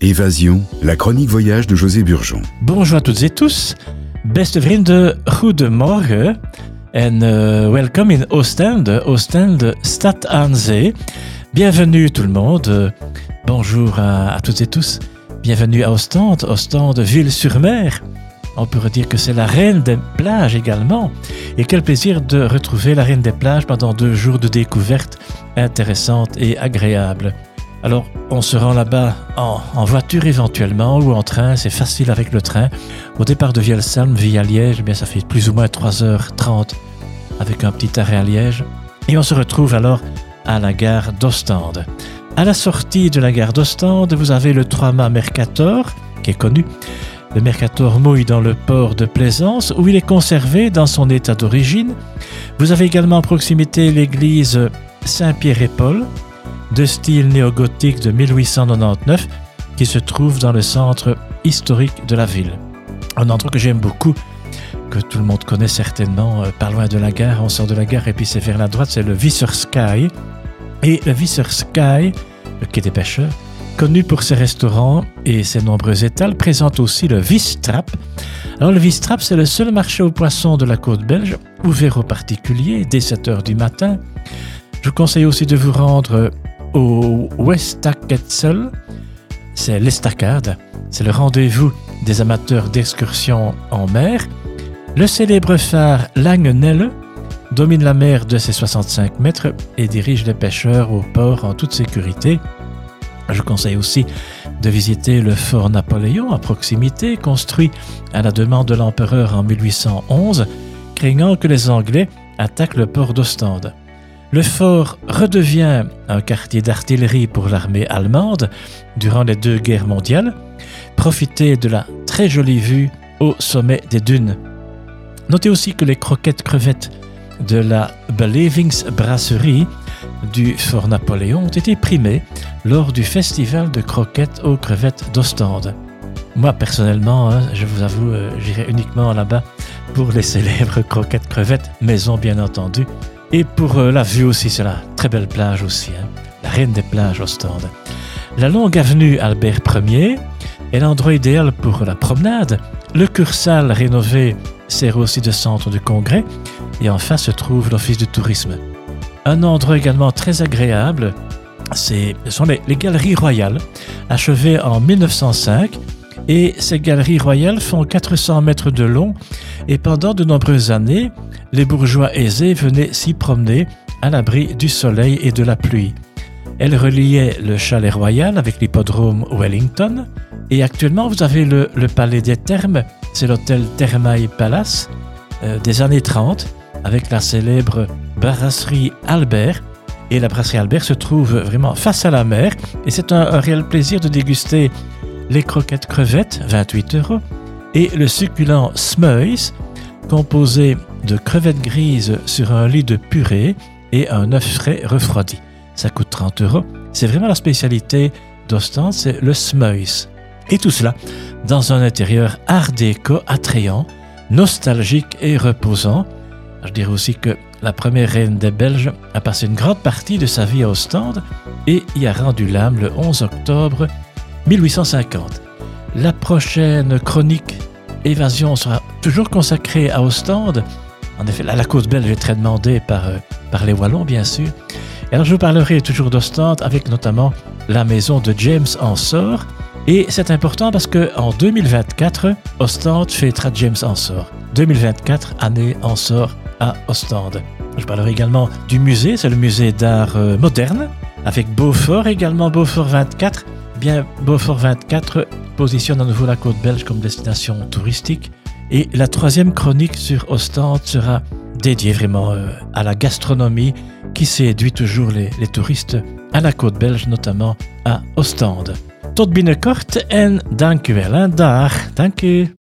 Évasion, la chronique voyage de José Burgeon. Bonjour à toutes et tous. Beste vrienden, goedemorgen. En uh, welcome in Oostende, Oostende, Stad aan Zee. Bienvenue tout le monde. Bonjour à, toutes et tous. Bienvenue à Ostende, Ostende, ville sur mer. On pourrait dire que c'est la reine des plages également. Et quel plaisir de retrouver la reine des plages pendant deux jours de découvertes intéressantes et agréables. Alors, on se rend là-bas en, en, voiture éventuellement ou en train, c'est facile avec le train. Au départ de Vielsalm via Liège, eh bien ça fait plus ou moins 3h30 avec un petit arrêt à Liège. Et on se retrouve alors à la gare d'Ostende. À la sortie de la gare d'Ostende, vous avez le trois-mâts Mercator, qui est connu. Le Mercator mouille dans le port de Plaisance, où il est conservé dans son état d'origine. Vous avez également à proximité l'église Saint-Pierre et Paul, de style néo-gothique de 1899 qui se trouve dans le centre historique de la ville. Un endroit que j'aime beaucoup, que tout le monde connaît certainement, euh, pas loin de la gare, on sort de la gare et puis c'est vers la droite, c'est le Visser Sky. Et le Visser Sky, le quai des pêcheurs, connu pour ses restaurants et ses nombreux étals, présente aussi le Vistrap. Alors le Vistrap, c'est le seul marché aux poissons de la côte belge, ouvert aux particuliers dès 7 heures du matin. Je vous conseille aussi de vous rendre au Westaketzel, c'est l'estacade, c'est le rendez-vous des amateurs d'excursions en mer. Le célèbre phare Langenelle domine la mer de ses 65 mètres et dirige les pêcheurs au port en toute sécurité. Je conseille aussi de visiter le fort Napoléon à proximité, construit à la demande de l'empereur en 1811, craignant que les Anglais attaquent le port d'Ostende. Le fort redevient un quartier d'artillerie pour l'armée allemande durant les deux guerres mondiales. Profitez de la très jolie vue au sommet des dunes. Notez aussi que les croquettes crevettes de la Belevingsbrasserie du Fort Napoléon ont été primées lors du festival de croquettes aux crevettes d'Ostende. Moi, personnellement, hein, je vous avoue, euh, j'irai uniquement là-bas pour les célèbres croquettes crevettes, maison bien entendu, et pour euh, la vue aussi, c'est la très belle plage aussi, hein, la reine des plages Ostende. La longue avenue Albert Ier est l'endroit idéal pour la promenade. Le Cursal rénové sert aussi de centre de congrès et en face se trouve l'office du tourisme. Un endroit également très agréable, ce sont les, les Galeries Royales, achevées en 1905 et ces galeries royales font 400 mètres de long. Et pendant de nombreuses années, les bourgeois aisés venaient s'y promener à l'abri du soleil et de la pluie. Elles reliaient le chalet royal avec l'hippodrome Wellington. Et actuellement vous avez le, palais des Thermes, c'est l'hôtel Thermae Palace euh, des années 30 avec la célèbre brasserie Albert. Et la brasserie Albert se trouve vraiment face à la mer. Et c'est un réel plaisir de déguster les croquettes crevettes, 28 euros, et le succulent Smuys, composé de crevettes grises sur un lit de purée et un œuf frais refroidi. Ça coûte 30 euros. C'est vraiment la spécialité d'Ostende, c'est le Smuys. Et tout cela dans un intérieur art déco attrayant, nostalgique et reposant. Je dirais aussi que la première reine des Belges a passé une grande partie de sa vie à Ostende et y a rendu l'âme le 11 octobre 1850. La prochaine chronique Évasion sera toujours consacrée à Ostende. En effet, la, côte belge est très demandée par, euh, par les Wallons, bien sûr. Et alors, je vous parlerai toujours d'Ostende avec notamment la maison de James Ensor. Et c'est important parce qu'en 2024, Ostende fêtera James Ensor. 2024, année Ensor à Ostende. Je parlerai également du musée, c'est le musée d'art euh, moderne, avec Beaufort également, Beaufort 24, bien Beaufort 24 positionne à nouveau la côte belge comme destination touristique et la troisième chronique sur Ostende sera dédiée vraiment euh, à la gastronomie qui séduit toujours les, les touristes à la côte belge, notamment à Ostende. Tot binnenkort en dank u hè. Dag, dank.